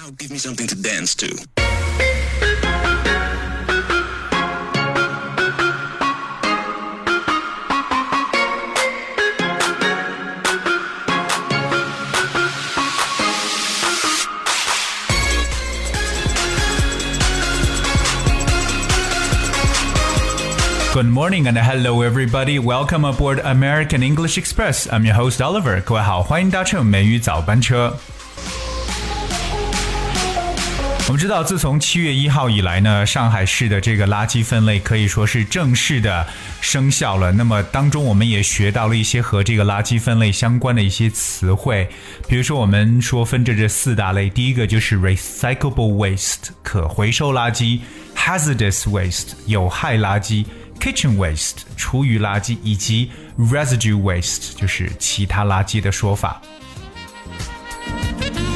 Now give me something to dance to. Good morning and hello everybody. Welcome aboard American English Express. I'm your host Oliver. 各位好，欢迎搭乘美语早班车。 我们知道，自从七月一号以来呢，上海市的这个垃圾分类可以说是正式的生效了。那么当中，我们也学到了一些和这个垃圾分类相关的一些词汇，比如说我们说分着这四大类，第一个就是 recyclable waste 可回收垃圾，hazardous waste 有害垃圾。kitchen waste 厨余垃圾以及 residue waste 就是其他垃圾的说法。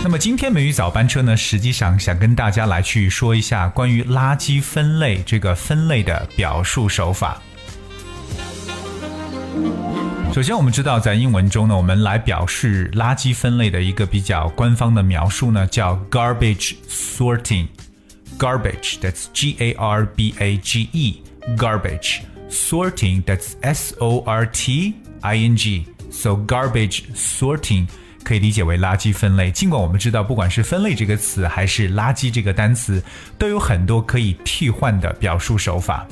那么今天美语早班车呢，实际上想跟大家来去说一下关于垃圾分类这个分类的表述手法。首先，我们知道在英文中呢，我们来表示垃圾分类的一个比较官方的描述呢，叫 garbage sorting。garbage that's G A R B A G E garbage sorting that's S O R T I N G so garbage sorting 可以理解为垃圾分类。尽管我们知道，不管是分类这个词还是垃圾这个单词，都有很多可以替换的表述手法。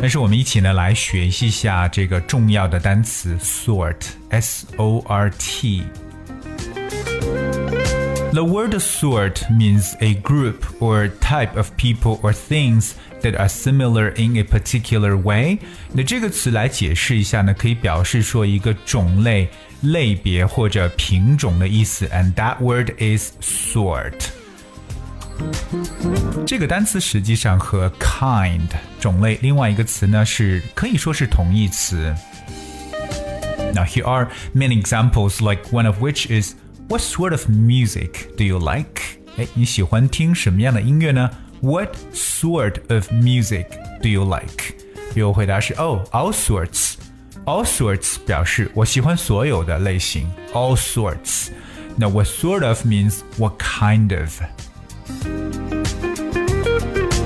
但是我们一起呢来学习一下这个重要的单词 sort S O R T。The word sort means a group or type of people or things that are similar in a particular way。那这个词来解释一下呢，可以表示说一个种类、类别或者品种的意思。And that word is sort。这个单词实际上和 kind 种类另外一个词呢是可以说是同义词。Now here are many examples, like one of which is What sort of music do you like？哎，你喜欢听什么样的音乐呢？What sort of music do you like？比如回答是哦、oh,，all sorts。All sorts 表示我喜欢所有的类型，all sorts。那 what sort of means what kind of？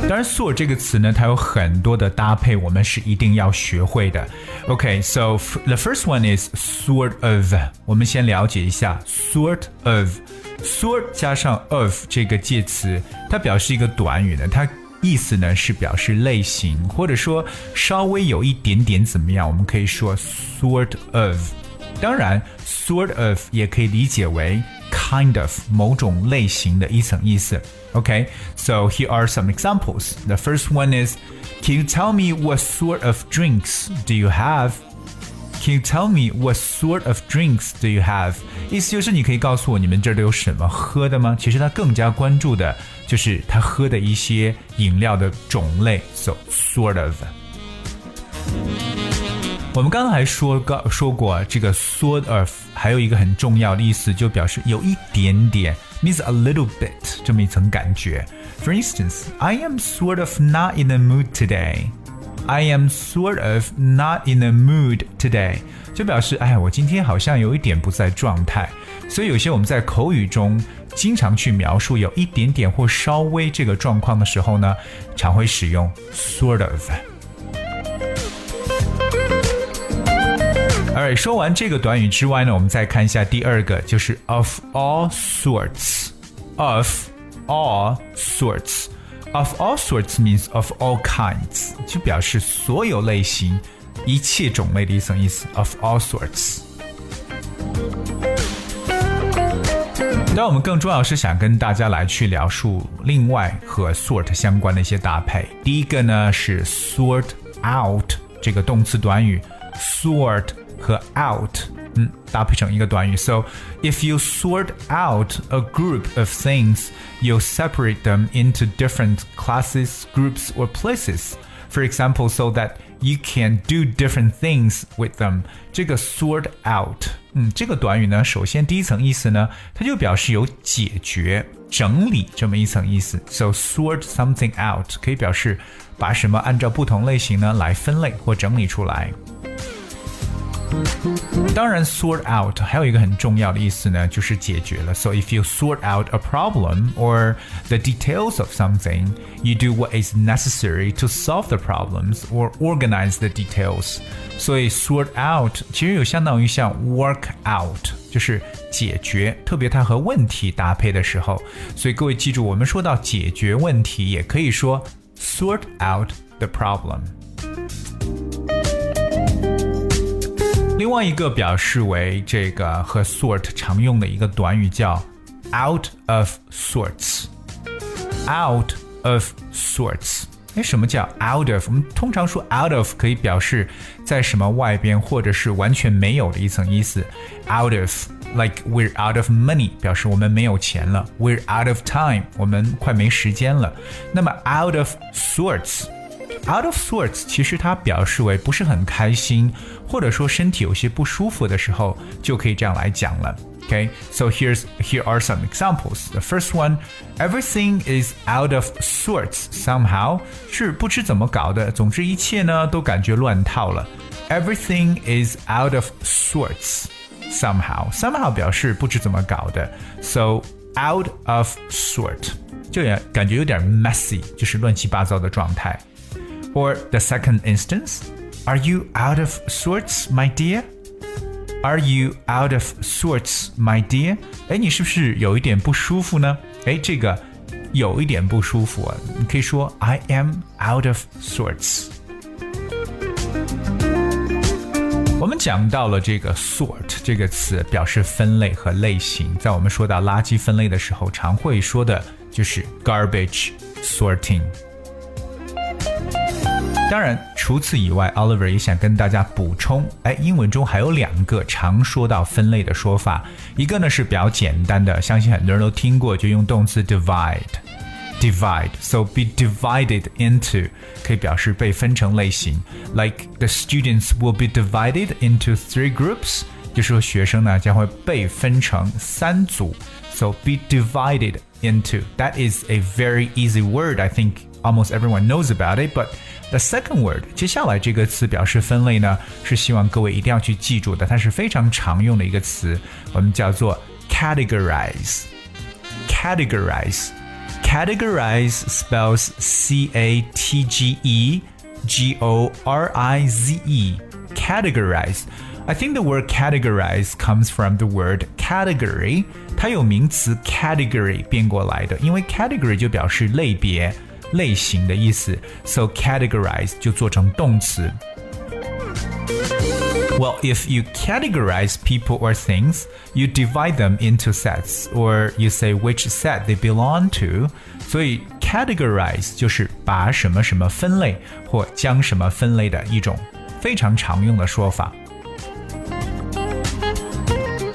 当然，sort 这个词呢，它有很多的搭配，我们是一定要学会的。OK，so、okay, the first one is sort of。我们先了解一下 sort of。sort 加上 of 这个介词，它表示一个短语呢，它意思呢是表示类型，或者说稍微有一点点怎么样，我们可以说 sort of。 当然，sort of 也可以理解为 kind of 某种类型的一层意思。Okay, so here are some examples. The first one is Can you tell me what sort of drinks do you have? Can you tell me what sort of drinks do you have? 意思就是你可以告诉我你们这儿都有什么喝的吗？其实他更加关注的就是他喝的一些饮料的种类，so sort of。 我们刚才说刚说过这个 sort of 还有一个很重要的意思，就表示有一点点，means a little bit 这么一层感觉。For instance, I am sort of not in the mood today. I am sort of not in the mood today，就表示哎，我今天好像有一点不在状态。所以有些我们在口语中经常去描述有一点点或稍微这个状况的时候呢，常会使用 sort of。Alright，说完这个短语之外呢，我们再看一下第二个，就是 of all sorts。of all sorts。Of all sorts means of all kinds，就表示所有类型、一切种类的一层意思。Of all sorts。但我们更重要是想跟大家来去描述另外和 sort 相关的一些搭配。第一个呢是 sort out 这个动词短语，sort 和 out，嗯，搭配成一个短语。So if you sort out a group of things, you separate them into different classes, groups, or places. For example, so that you can do different things with them. 这个 sort out，嗯，这个短语呢，首先第一层意思呢，它就表示有解决、整理这么一层意思。So sort something out 可以表示把什么按照不同类型呢来分类或整理出来。 当然，sort out 还有一个很重要的意思呢，就是解决了。So if you sort out a problem or the details of something, you do what is necessary to solve the problems or organize the details. 所以 sort out 其实有相当于像 work out，就是解决，特别它和问题搭配的时候。所以各位记住，我们说到解决问题，也可以说 sort out the problem。 另外一个表示为这个和 sort 常用的一个短语叫 out of sorts。out of sorts。哎，什么叫 out of？我们通常说 out of 可以表示在什么外边，或者是完全没有的一层意思。out of，like we're out of money，表示我们没有钱了。we're out of time，我们快没时间了。那么 out of sorts。 Out of sorts，其实它表示为不是很开心，或者说身体有些不舒服的时候，就可以这样来讲了。Okay, so here's here are some examples. The first one, everything is out of sorts somehow，是不知怎么搞的。总之一切呢都感觉乱套了。Everything is out of sorts somehow. Somehow 表示不知怎么搞的。So out of sort 就也感觉有点 messy，就是乱七八糟的状态。 or the second instance, are you out of sorts, my dear? Are you out of sorts, my dear? 哎，你是不是有一点不舒服呢？哎，这个有一点不舒服啊，你可以说 I am out of sorts。我们讲到了这个 sort 这个词，表示分类和类型。在我们说到垃圾分类的时候，常会说的就是 garbage sorting。 当然，除此以外，Oliver 也想跟大家补充，哎，英文中还有两个常说到分类的说法，一个呢是比较简单的，相信很多人都听过，就用动词 divide，divide。So be divided into 可以表示被分成类型，like the students will be divided into three groups，就是说学生呢将会被分成三组。So be divided into that is a very easy word. I think almost everyone knows about it, but The second word，接下来这个词表示分类呢，是希望各位一定要去记住的，它是非常常用的一个词，我们叫做 categorize。categorize。categorize spells C A T G E G O R I Z E. Categorize. I think the word categorize comes from the word category. 它有名词 category 变过来的，因为 category 就表示类别。 类型的意思，so categorize 就做成动词。Well, if you categorize people or things, you divide them into sets, or you say which set they belong to. 所以 categorize 就是把什么什么分类或将什么分类的一种非常常用的说法。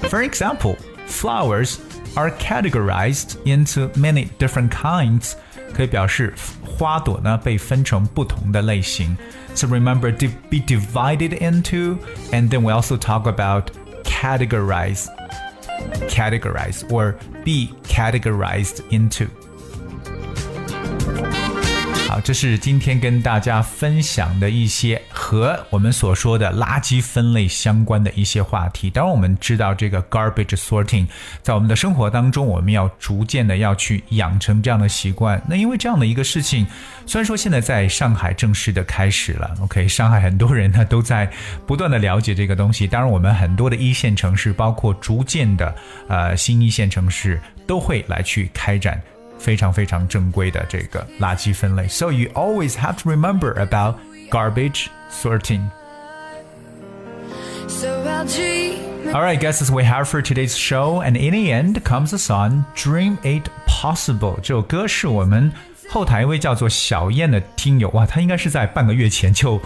For example, flowers are categorized into many different kinds 可以表示花朵呢被分成不同的类型。So remember to be divided into, and then we also talk about categorize, categorize or be categorized into. 好，这是今天跟大家分享的一些和我们所说的垃圾分类相关的一些话题。当然，我们知道这个 garbage sorting，在我们的生活当中，我们要逐渐的要去养成这样的习惯。那因为这样的一个事情，虽然说现在在上海正式的开始了，OK，上海很多人呢都在不断的了解这个东西。当然，我们很多的一线城市，包括逐渐的呃新一线城市，都会来去开展。非常非常正规的这个垃圾分类。So you always have to remember about garbage sorting. Alright, guys, that's we have for today's show. And in the end comes the song Dream It Possible. 这首歌是我们后台一位叫做小燕的听友哇，他应该是在半个月前就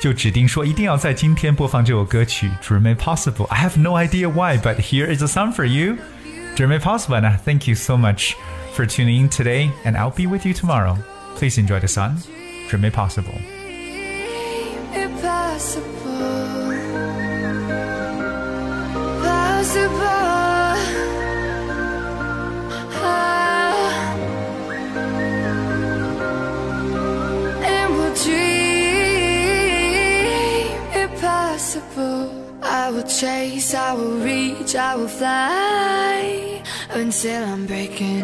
就指定说一定要在今天播放这首歌曲 Dream It Possible. I have no idea why, but here is a song for you. Dream It Possible. And thank you so much for tuning in today, and I'll be with you tomorrow. Please enjoy the sun. Dream it possible. I heights I will reach, I will fly until I'm breaking,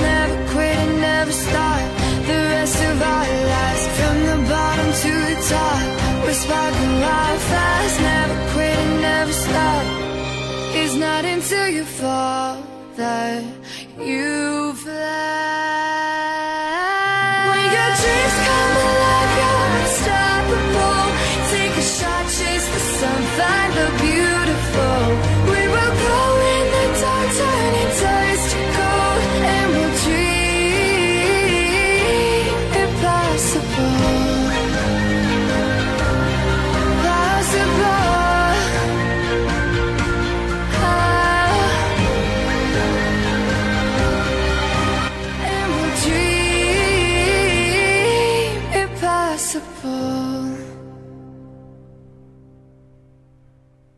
Never quit and never stop. The rest of our lives. From the bottom to the top, we're sparking wild fast. Never quit and never stop. It's not until you fall that you fly.